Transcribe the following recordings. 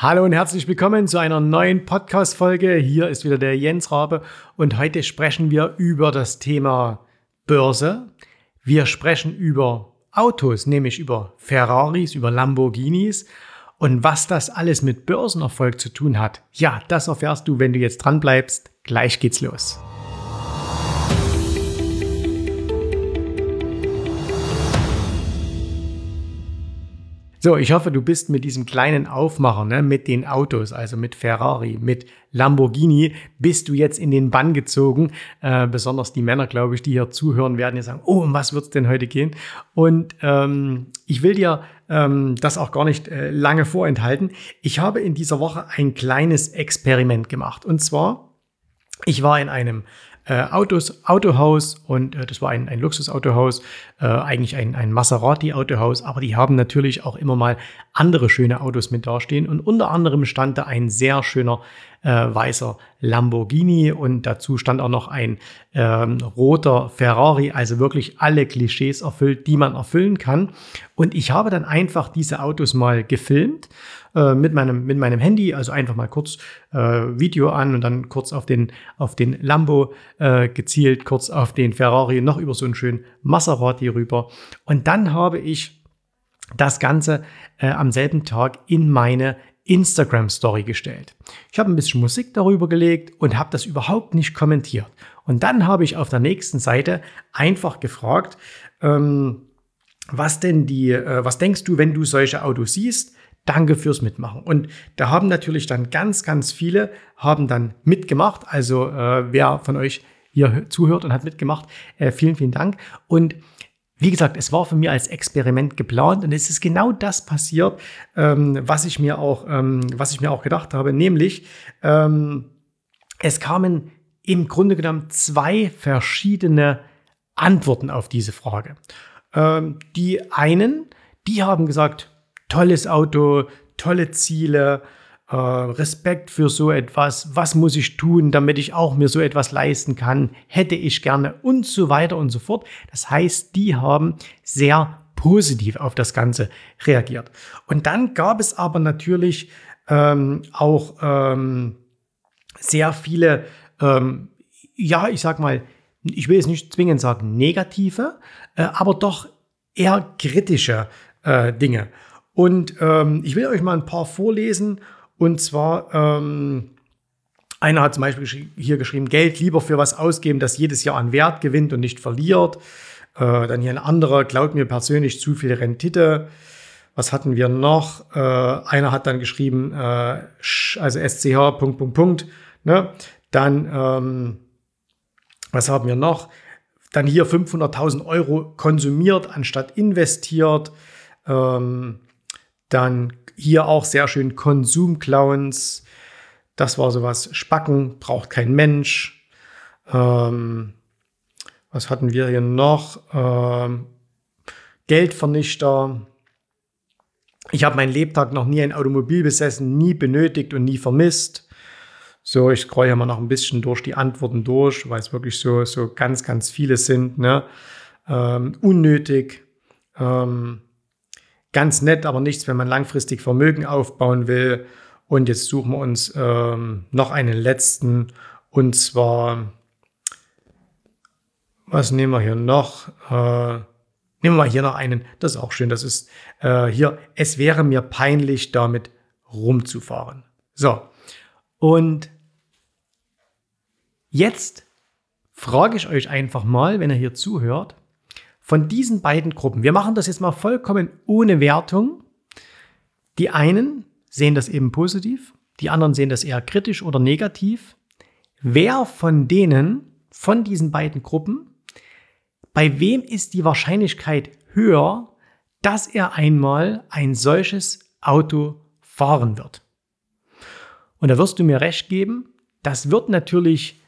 Hallo und herzlich willkommen zu einer neuen Podcast-Folge. Hier ist wieder der Jens Rabe und heute sprechen wir über das Thema Börse. Wir sprechen über Autos, nämlich über Ferraris, über Lamborghinis und was das alles mit Börsenerfolg zu tun hat. Ja, das erfährst du, wenn du jetzt dran bleibst. Gleich geht's los. So, ich hoffe, du bist mit diesem kleinen Aufmacher, ne, mit den Autos, also mit Ferrari, mit Lamborghini, bist du jetzt in den Bann gezogen. Äh, besonders die Männer, glaube ich, die hier zuhören, werden jetzt sagen, oh, um was wird's denn heute gehen? Und ähm, ich will dir ähm, das auch gar nicht äh, lange vorenthalten. Ich habe in dieser Woche ein kleines Experiment gemacht. Und zwar, ich war in einem äh, Autos, Autohaus und äh, das war ein, ein Luxusautohaus, äh, eigentlich ein, ein Maserati-Autohaus, aber die haben natürlich auch immer mal andere schöne Autos mit dastehen und unter anderem stand da ein sehr schöner äh, weißer Lamborghini und dazu stand auch noch ein ähm, roter Ferrari, also wirklich alle Klischees erfüllt, die man erfüllen kann. Und ich habe dann einfach diese Autos mal gefilmt äh, mit, meinem, mit meinem Handy, also einfach mal kurz äh, Video an und dann kurz auf den, auf den Lambo äh, gezielt, kurz auf den Ferrari, noch über so einen schönen Maserati rüber. Und dann habe ich das Ganze äh, am selben Tag in meine Instagram Story gestellt. Ich habe ein bisschen Musik darüber gelegt und habe das überhaupt nicht kommentiert. Und dann habe ich auf der nächsten Seite einfach gefragt, ähm, was denn die, äh, was denkst du, wenn du solche Autos siehst? Danke fürs Mitmachen. Und da haben natürlich dann ganz, ganz viele haben dann mitgemacht. Also äh, wer von euch hier zuhört und hat mitgemacht, äh, vielen, vielen Dank. Und wie gesagt, es war von mir als Experiment geplant und es ist genau das passiert, ähm, was ich mir auch, ähm, was ich mir auch gedacht habe, nämlich ähm, es kamen im Grunde genommen zwei verschiedene Antworten auf diese Frage. Ähm, die einen, die haben gesagt, tolles Auto, tolle Ziele, äh, Respekt für so etwas, was muss ich tun, damit ich auch mir so etwas leisten kann, hätte ich gerne und so weiter und so fort. Das heißt, die haben sehr positiv auf das Ganze reagiert. Und dann gab es aber natürlich ähm, auch ähm, sehr viele, ähm, ja, ich sag mal, ich will jetzt nicht zwingend sagen negative, äh, aber doch eher kritische äh, Dinge. Und ähm, ich will euch mal ein paar vorlesen und zwar, ähm, einer hat zum Beispiel hier geschrieben, Geld lieber für was ausgeben, das jedes Jahr an Wert gewinnt und nicht verliert. Äh, dann hier ein anderer, glaubt mir persönlich zu viel Rendite. Was hatten wir noch? Äh, einer hat dann geschrieben, äh, also SCH, Punkt, Punkt, Punkt. Ne? Dann, ähm, was haben wir noch? Dann hier 500.000 Euro konsumiert anstatt investiert. Ähm, dann hier auch sehr schön Konsumclowns. Das war sowas. Spacken braucht kein Mensch. Ähm, was hatten wir hier noch? Ähm, Geldvernichter. Ich habe meinen Lebtag noch nie ein Automobil besessen, nie benötigt und nie vermisst. So, ich scroll hier mal noch ein bisschen durch die Antworten durch, weil es wirklich so, so ganz, ganz viele sind. Ne? Ähm, unnötig. Ähm, ganz nett, aber nichts, wenn man langfristig Vermögen aufbauen will. Und jetzt suchen wir uns ähm, noch einen letzten. Und zwar, was nehmen wir hier noch? Äh, nehmen wir hier noch einen. Das ist auch schön. Das ist äh, hier, es wäre mir peinlich, damit rumzufahren. So. Und jetzt frage ich euch einfach mal, wenn ihr hier zuhört, von diesen beiden Gruppen, wir machen das jetzt mal vollkommen ohne Wertung. Die einen sehen das eben positiv, die anderen sehen das eher kritisch oder negativ. Wer von denen, von diesen beiden Gruppen, bei wem ist die Wahrscheinlichkeit höher, dass er einmal ein solches Auto fahren wird? Und da wirst du mir recht geben, das wird natürlich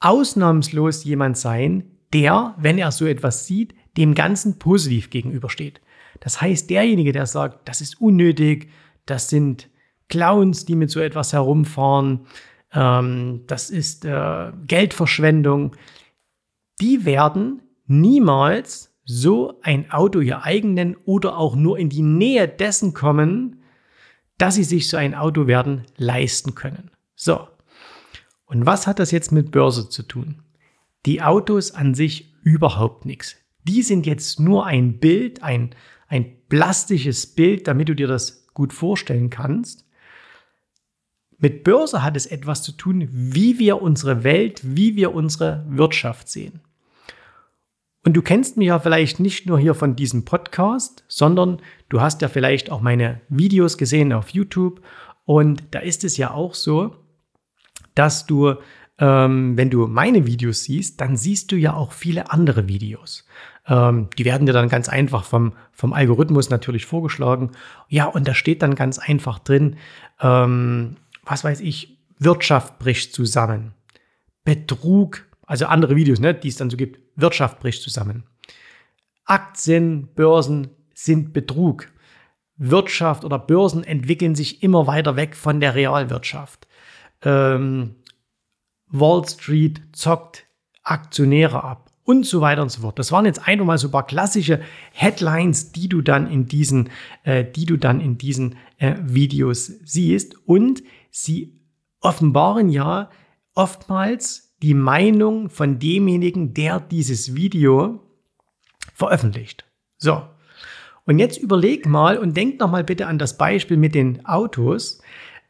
ausnahmslos jemand sein, der, wenn er so etwas sieht, dem Ganzen positiv gegenübersteht. Das heißt, derjenige, der sagt, das ist unnötig, das sind Clowns, die mit so etwas herumfahren, ähm, das ist äh, Geldverschwendung, die werden niemals so ein Auto ihr eigen nennen oder auch nur in die Nähe dessen kommen, dass sie sich so ein Auto werden leisten können. So. Und was hat das jetzt mit Börse zu tun? Die Autos an sich überhaupt nichts. Die sind jetzt nur ein Bild, ein, ein plastisches Bild, damit du dir das gut vorstellen kannst. Mit Börse hat es etwas zu tun, wie wir unsere Welt, wie wir unsere Wirtschaft sehen. Und du kennst mich ja vielleicht nicht nur hier von diesem Podcast, sondern du hast ja vielleicht auch meine Videos gesehen auf YouTube. Und da ist es ja auch so, dass du, ähm, wenn du meine Videos siehst, dann siehst du ja auch viele andere Videos. Ähm, die werden dir dann ganz einfach vom, vom Algorithmus natürlich vorgeschlagen. Ja, und da steht dann ganz einfach drin, ähm, was weiß ich, Wirtschaft bricht zusammen. Betrug also andere Videos, ne, die es dann so gibt. Wirtschaft bricht zusammen. Aktien, Börsen sind Betrug. Wirtschaft oder Börsen entwickeln sich immer weiter weg von der Realwirtschaft. Ähm, Wall Street zockt Aktionäre ab und so weiter und so fort. Das waren jetzt einfach mal so ein paar klassische Headlines, die du dann in diesen, äh, die du dann in diesen äh, Videos siehst und sie offenbaren ja oftmals die Meinung von demjenigen, der dieses Video veröffentlicht. So. Und jetzt überleg mal und denk noch mal bitte an das Beispiel mit den Autos.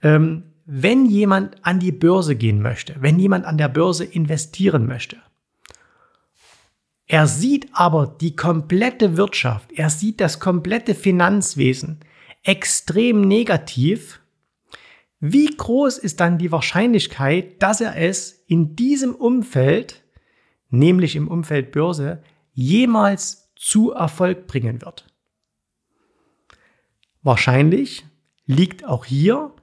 Ähm, wenn jemand an die Börse gehen möchte, wenn jemand an der Börse investieren möchte, er sieht aber die komplette Wirtschaft, er sieht das komplette Finanzwesen extrem negativ, wie groß ist dann die Wahrscheinlichkeit, dass er es in diesem Umfeld, nämlich im Umfeld Börse, jemals zu Erfolg bringen wird? Wahrscheinlich liegt auch hier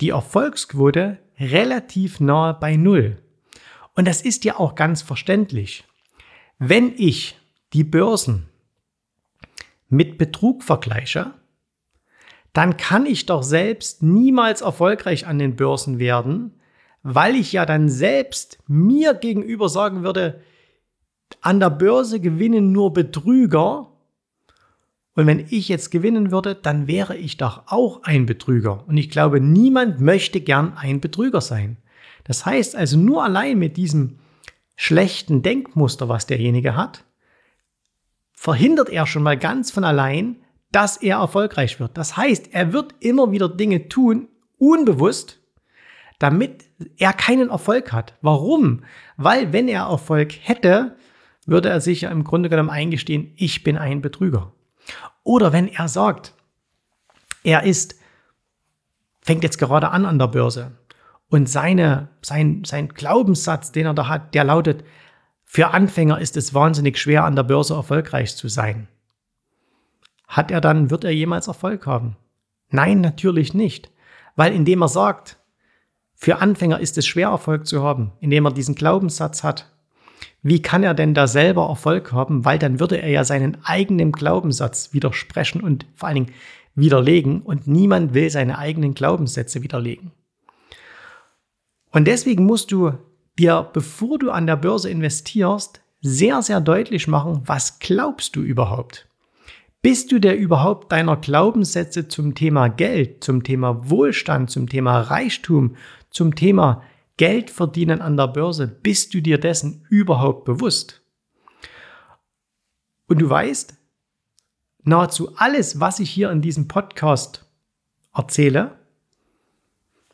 die Erfolgsquote relativ nahe bei Null. Und das ist ja auch ganz verständlich. Wenn ich die Börsen mit Betrug vergleiche, dann kann ich doch selbst niemals erfolgreich an den Börsen werden, weil ich ja dann selbst mir gegenüber sagen würde, an der Börse gewinnen nur Betrüger. Und wenn ich jetzt gewinnen würde, dann wäre ich doch auch ein Betrüger. Und ich glaube, niemand möchte gern ein Betrüger sein. Das heißt also nur allein mit diesem schlechten Denkmuster, was derjenige hat, verhindert er schon mal ganz von allein, dass er erfolgreich wird. Das heißt, er wird immer wieder Dinge tun, unbewusst, damit er keinen Erfolg hat. Warum? Weil wenn er Erfolg hätte, würde er sich ja im Grunde genommen eingestehen, ich bin ein Betrüger. Oder wenn er sagt, er ist, fängt jetzt gerade an an der Börse und seine, sein, sein Glaubenssatz, den er da hat, der lautet, für Anfänger ist es wahnsinnig schwer, an der Börse erfolgreich zu sein. Hat er dann, wird er jemals Erfolg haben? Nein, natürlich nicht. Weil indem er sagt, für Anfänger ist es schwer Erfolg zu haben, indem er diesen Glaubenssatz hat, wie kann er denn da selber Erfolg haben? Weil dann würde er ja seinen eigenen Glaubenssatz widersprechen und vor allen Dingen widerlegen und niemand will seine eigenen Glaubenssätze widerlegen. Und deswegen musst du dir, bevor du an der Börse investierst, sehr, sehr deutlich machen, was glaubst du überhaupt? Bist du dir überhaupt deiner Glaubenssätze zum Thema Geld, zum Thema Wohlstand, zum Thema Reichtum, zum Thema Geld verdienen an der Börse, bist du dir dessen überhaupt bewusst? Und du weißt, nahezu alles, was ich hier in diesem Podcast erzähle,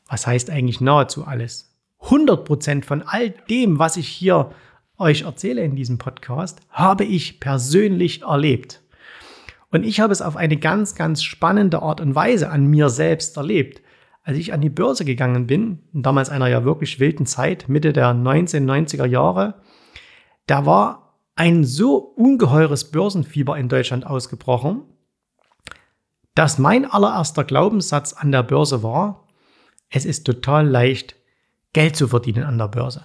was heißt eigentlich nahezu alles? 100% von all dem, was ich hier euch erzähle in diesem Podcast, habe ich persönlich erlebt. Und ich habe es auf eine ganz, ganz spannende Art und Weise an mir selbst erlebt. Als ich an die Börse gegangen bin, damals einer ja wirklich wilden Zeit, Mitte der 1990er Jahre, da war ein so ungeheures Börsenfieber in Deutschland ausgebrochen, dass mein allererster Glaubenssatz an der Börse war, es ist total leicht, Geld zu verdienen an der Börse.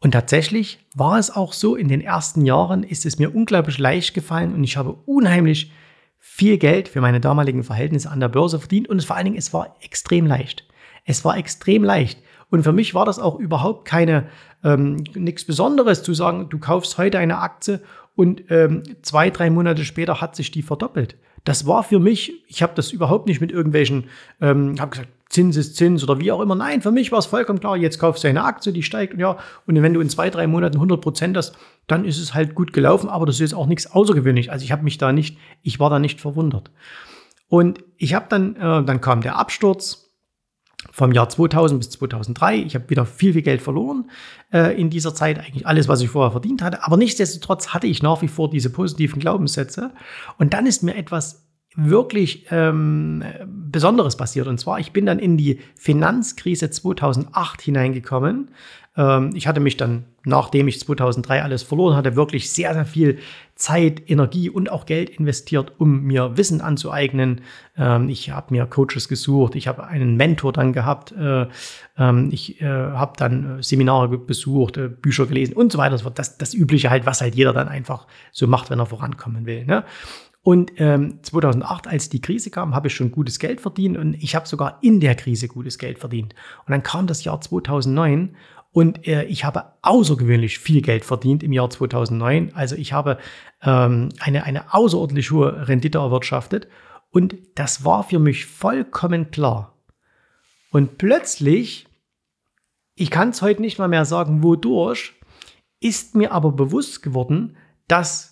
Und tatsächlich war es auch so, in den ersten Jahren ist es mir unglaublich leicht gefallen und ich habe unheimlich viel Geld für meine damaligen Verhältnisse an der Börse verdient und vor allen Dingen, es war extrem leicht. Es war extrem leicht. Und für mich war das auch überhaupt keine ähm, nichts Besonderes zu sagen, du kaufst heute eine Aktie und ähm, zwei, drei Monate später hat sich die verdoppelt. Das war für mich, ich habe das überhaupt nicht mit irgendwelchen, ähm, habe gesagt, Zins ist Zins oder wie auch immer. Nein, für mich war es vollkommen klar, jetzt kaufst du eine Aktie, die steigt und ja, und wenn du in zwei, drei Monaten 100 Prozent hast, dann ist es halt gut gelaufen, aber das ist jetzt auch nichts außergewöhnlich. Also ich habe mich da nicht, ich war da nicht verwundert. Und ich habe dann, äh, dann kam der Absturz vom Jahr 2000 bis 2003. Ich habe wieder viel, viel Geld verloren äh, in dieser Zeit, eigentlich alles, was ich vorher verdient hatte. Aber nichtsdestotrotz hatte ich nach wie vor diese positiven Glaubenssätze. Und dann ist mir etwas wirklich ähm, Besonderes passiert. Und zwar, ich bin dann in die Finanzkrise 2008 hineingekommen. Ähm, ich hatte mich dann, nachdem ich 2003 alles verloren hatte, wirklich sehr, sehr viel Zeit, Energie und auch Geld investiert, um mir Wissen anzueignen. Ähm, ich habe mir Coaches gesucht, ich habe einen Mentor dann gehabt, äh, ähm, ich äh, habe dann äh, Seminare besucht, äh, Bücher gelesen und so weiter. Das, das Übliche halt, was halt jeder dann einfach so macht, wenn er vorankommen will. Ne? Und ähm, 2008, als die Krise kam, habe ich schon gutes Geld verdient und ich habe sogar in der Krise gutes Geld verdient. Und dann kam das Jahr 2009 und äh, ich habe außergewöhnlich viel Geld verdient im Jahr 2009. Also ich habe ähm, eine, eine außerordentlich hohe Rendite erwirtschaftet und das war für mich vollkommen klar. Und plötzlich, ich kann es heute nicht mal mehr sagen, wodurch, ist mir aber bewusst geworden, dass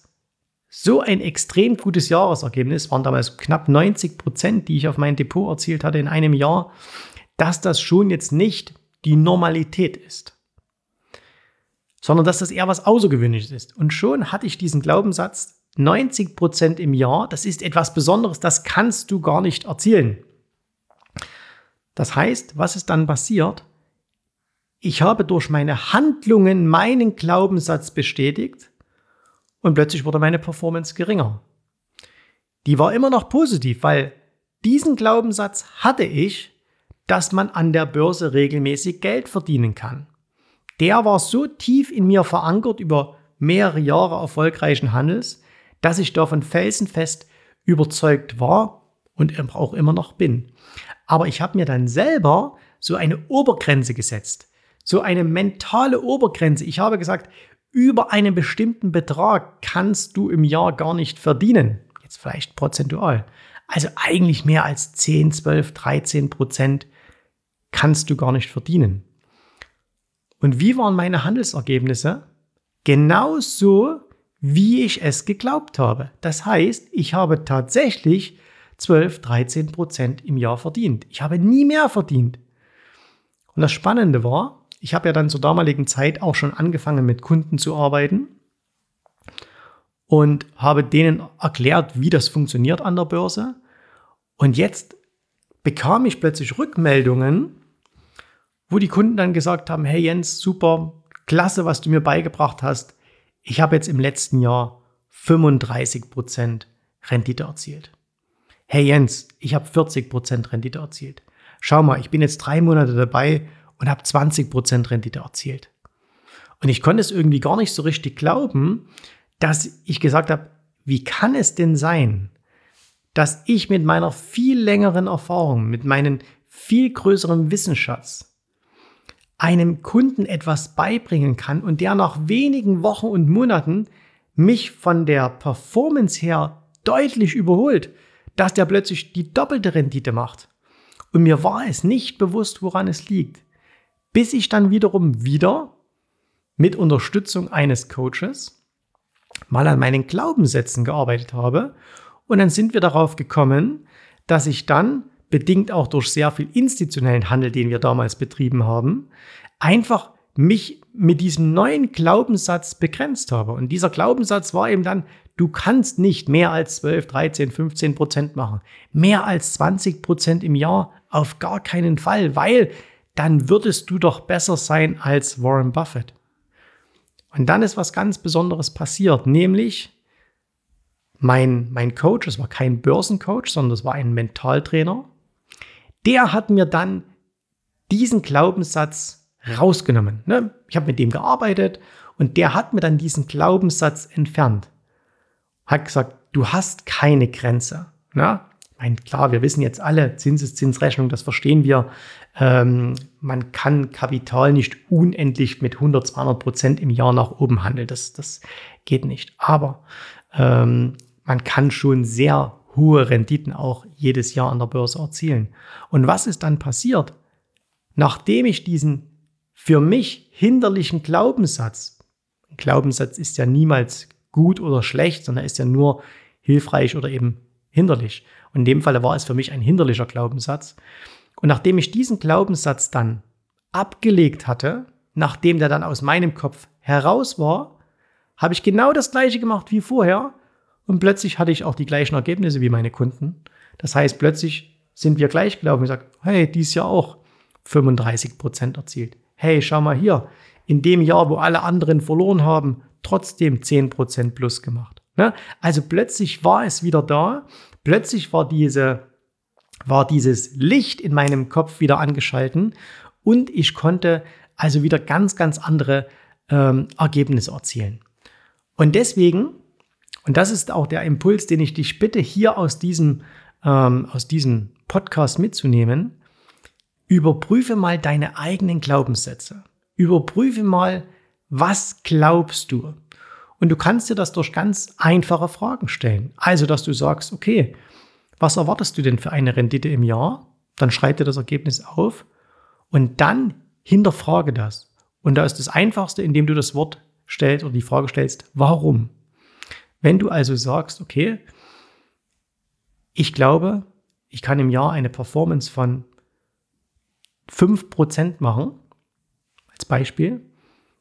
so ein extrem gutes Jahresergebnis, waren damals knapp 90 Prozent, die ich auf mein Depot erzielt hatte in einem Jahr, dass das schon jetzt nicht die Normalität ist, sondern dass das eher was Außergewöhnliches ist. Und schon hatte ich diesen Glaubenssatz, 90 Prozent im Jahr, das ist etwas Besonderes, das kannst du gar nicht erzielen. Das heißt, was ist dann passiert? Ich habe durch meine Handlungen meinen Glaubenssatz bestätigt und plötzlich wurde meine Performance geringer. Die war immer noch positiv, weil diesen Glaubenssatz hatte ich, dass man an der Börse regelmäßig Geld verdienen kann. Der war so tief in mir verankert über mehrere Jahre erfolgreichen Handels, dass ich davon felsenfest überzeugt war und auch immer noch bin. Aber ich habe mir dann selber so eine Obergrenze gesetzt, so eine mentale Obergrenze. Ich habe gesagt, über einen bestimmten Betrag kannst du im Jahr gar nicht verdienen. Jetzt vielleicht prozentual. Also eigentlich mehr als 10, 12, 13 Prozent kannst du gar nicht verdienen. Und wie waren meine Handelsergebnisse? Genauso, wie ich es geglaubt habe. Das heißt, ich habe tatsächlich 12, 13 Prozent im Jahr verdient. Ich habe nie mehr verdient. Und das Spannende war, ich habe ja dann zur damaligen Zeit auch schon angefangen mit Kunden zu arbeiten und habe denen erklärt, wie das funktioniert an der Börse. Und jetzt bekam ich plötzlich Rückmeldungen, wo die Kunden dann gesagt haben, hey Jens, super, klasse, was du mir beigebracht hast. Ich habe jetzt im letzten Jahr 35% Rendite erzielt. Hey Jens, ich habe 40% Rendite erzielt. Schau mal, ich bin jetzt drei Monate dabei und habe 20% Rendite erzielt. Und ich konnte es irgendwie gar nicht so richtig glauben, dass ich gesagt habe, wie kann es denn sein, dass ich mit meiner viel längeren Erfahrung, mit meinem viel größeren Wissensschatz einem Kunden etwas beibringen kann und der nach wenigen Wochen und Monaten mich von der Performance her deutlich überholt, dass der plötzlich die doppelte Rendite macht. Und mir war es nicht bewusst, woran es liegt bis ich dann wiederum wieder mit Unterstützung eines Coaches mal an meinen Glaubenssätzen gearbeitet habe. Und dann sind wir darauf gekommen, dass ich dann, bedingt auch durch sehr viel institutionellen Handel, den wir damals betrieben haben, einfach mich mit diesem neuen Glaubenssatz begrenzt habe. Und dieser Glaubenssatz war eben dann, du kannst nicht mehr als 12, 13, 15 Prozent machen. Mehr als 20 Prozent im Jahr auf gar keinen Fall, weil dann würdest du doch besser sein als Warren Buffett. Und dann ist was ganz Besonderes passiert, nämlich mein, mein Coach, es war kein Börsencoach, sondern es war ein Mentaltrainer, der hat mir dann diesen Glaubenssatz rausgenommen. Ne? Ich habe mit dem gearbeitet und der hat mir dann diesen Glaubenssatz entfernt. Hat gesagt, du hast keine Grenze. Ne? Meine, klar, wir wissen jetzt alle, Zinseszinsrechnung, das verstehen wir. Ähm, man kann Kapital nicht unendlich mit 100, 200 Prozent im Jahr nach oben handeln. Das, das geht nicht. Aber ähm, man kann schon sehr hohe Renditen auch jedes Jahr an der Börse erzielen. Und was ist dann passiert? Nachdem ich diesen für mich hinderlichen Glaubenssatz, Glaubenssatz ist ja niemals gut oder schlecht, sondern ist ja nur hilfreich oder eben hinderlich. Und in dem Fall war es für mich ein hinderlicher Glaubenssatz. Und nachdem ich diesen Glaubenssatz dann abgelegt hatte, nachdem der dann aus meinem Kopf heraus war, habe ich genau das gleiche gemacht wie vorher und plötzlich hatte ich auch die gleichen Ergebnisse wie meine Kunden. Das heißt, plötzlich sind wir gleich gelaufen. Ich sage, hey, dies Jahr auch 35 Prozent erzielt. Hey, schau mal hier, in dem Jahr, wo alle anderen verloren haben, trotzdem 10 Prozent plus gemacht. Ne? Also plötzlich war es wieder da. Plötzlich war diese, war dieses Licht in meinem Kopf wieder angeschalten und ich konnte also wieder ganz, ganz andere ähm, Ergebnisse erzielen. Und deswegen, und das ist auch der Impuls, den ich dich bitte, hier aus diesem, ähm, aus diesem Podcast mitzunehmen, überprüfe mal deine eigenen Glaubenssätze. Überprüfe mal, was glaubst du? Und du kannst dir das durch ganz einfache Fragen stellen. Also, dass du sagst, okay, was erwartest du denn für eine Rendite im Jahr? Dann schreib dir das Ergebnis auf und dann hinterfrage das. Und da ist das Einfachste, indem du das Wort stellst oder die Frage stellst, warum? Wenn du also sagst, okay, ich glaube, ich kann im Jahr eine Performance von 5% machen, als Beispiel,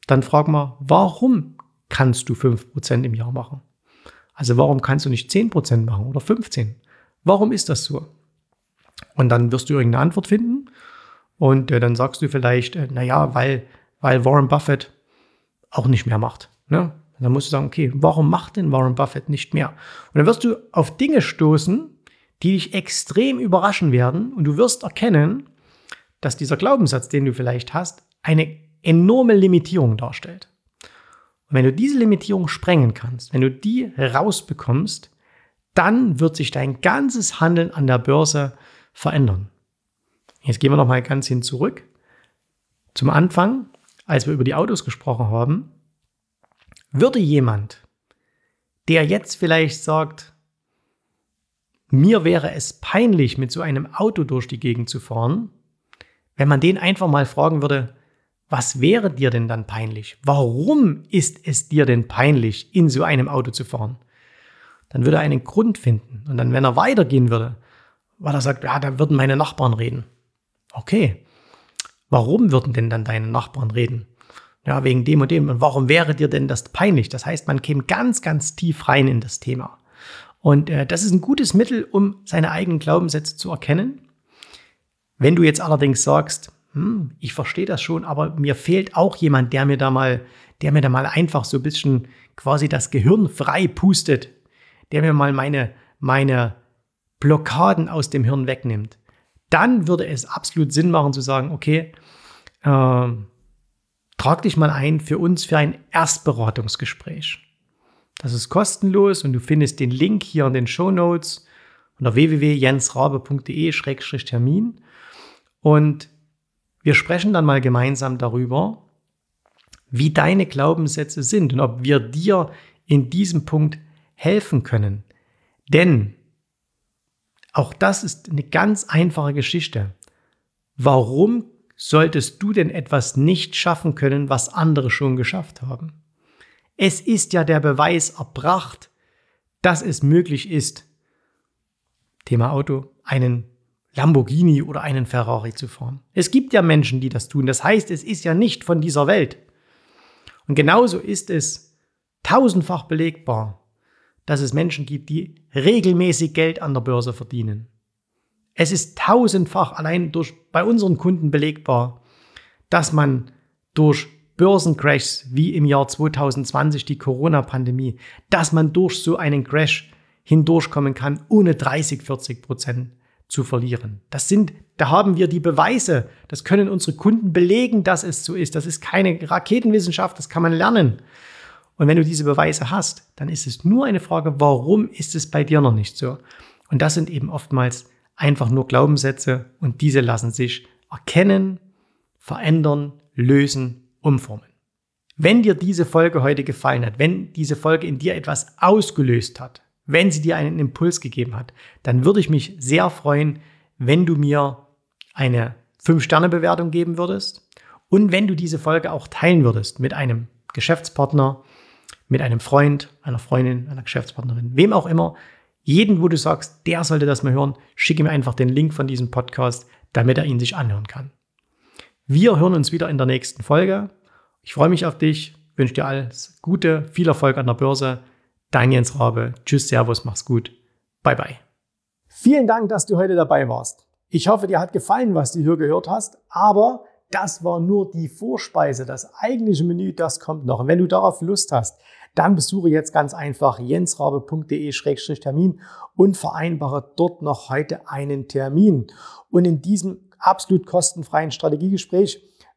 dann frag mal, warum kannst du 5% im Jahr machen? Also warum kannst du nicht 10% machen oder 15%? Warum ist das so? Und dann wirst du irgendeine Antwort finden und äh, dann sagst du vielleicht, äh, naja, weil, weil Warren Buffett auch nicht mehr macht. Ne? dann musst du sagen, okay, warum macht denn Warren Buffett nicht mehr? Und dann wirst du auf Dinge stoßen, die dich extrem überraschen werden und du wirst erkennen, dass dieser Glaubenssatz, den du vielleicht hast, eine enorme Limitierung darstellt. Und wenn du diese Limitierung sprengen kannst, wenn du die rausbekommst, dann wird sich dein ganzes Handeln an der Börse verändern. Jetzt gehen wir noch mal ganz hin zurück. Zum Anfang, als wir über die Autos gesprochen haben, würde jemand, der jetzt vielleicht sagt, mir wäre es peinlich, mit so einem Auto durch die Gegend zu fahren, wenn man den einfach mal fragen würde, was wäre dir denn dann peinlich? Warum ist es dir denn peinlich, in so einem Auto zu fahren? Dann würde er einen Grund finden. Und dann, wenn er weitergehen würde, weil er sagt, ja, da würden meine Nachbarn reden. Okay, warum würden denn dann deine Nachbarn reden? Ja, wegen dem und dem. Und warum wäre dir denn das peinlich? Das heißt, man käme ganz, ganz tief rein in das Thema. Und äh, das ist ein gutes Mittel, um seine eigenen Glaubenssätze zu erkennen. Wenn du jetzt allerdings sagst, hm, ich verstehe das schon, aber mir fehlt auch jemand, der mir da mal, der mir da mal einfach so ein bisschen quasi das Gehirn frei pustet, der mir mal meine, meine Blockaden aus dem Hirn wegnimmt, dann würde es absolut Sinn machen zu sagen, okay, äh, trag dich mal ein für uns für ein Erstberatungsgespräch. Das ist kostenlos und du findest den Link hier in den Show Notes unter www.jensrabe.de-termin. Und wir sprechen dann mal gemeinsam darüber, wie deine Glaubenssätze sind und ob wir dir in diesem Punkt helfen können. Denn auch das ist eine ganz einfache Geschichte. Warum solltest du denn etwas nicht schaffen können, was andere schon geschafft haben? Es ist ja der Beweis erbracht, dass es möglich ist, Thema Auto, einen Lamborghini oder einen Ferrari zu fahren. Es gibt ja Menschen, die das tun. Das heißt, es ist ja nicht von dieser Welt. Und genauso ist es tausendfach belegbar, dass es Menschen gibt, die regelmäßig Geld an der Börse verdienen. Es ist tausendfach allein durch, bei unseren Kunden belegbar, dass man durch Börsencrashs wie im Jahr 2020 die Corona-Pandemie, dass man durch so einen Crash hindurchkommen kann, ohne 30, 40 Prozent zu verlieren. Das sind, da haben wir die Beweise. Das können unsere Kunden belegen, dass es so ist. Das ist keine Raketenwissenschaft, das kann man lernen. Und wenn du diese Beweise hast, dann ist es nur eine Frage, warum ist es bei dir noch nicht so? Und das sind eben oftmals einfach nur Glaubenssätze und diese lassen sich erkennen, verändern, lösen, umformen. Wenn dir diese Folge heute gefallen hat, wenn diese Folge in dir etwas ausgelöst hat, wenn sie dir einen Impuls gegeben hat, dann würde ich mich sehr freuen, wenn du mir eine 5-Sterne-Bewertung geben würdest und wenn du diese Folge auch teilen würdest mit einem Geschäftspartner, mit einem Freund, einer Freundin, einer Geschäftspartnerin, wem auch immer, jeden, wo du sagst, der sollte das mal hören, schicke mir einfach den Link von diesem Podcast, damit er ihn sich anhören kann. Wir hören uns wieder in der nächsten Folge. Ich freue mich auf dich, wünsche dir alles Gute, viel Erfolg an der Börse. Dein Jens Rabe. Tschüss, Servus, mach's gut. Bye, bye. Vielen Dank, dass du heute dabei warst. Ich hoffe, dir hat gefallen, was du hier gehört hast, aber das war nur die Vorspeise. Das eigentliche Menü, das kommt noch. Und wenn du darauf Lust hast, dann besuche jetzt ganz einfach jensrabe.de-termin und vereinbare dort noch heute einen Termin. Und in diesem absolut kostenfreien Strategiegespräch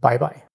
Bye bye.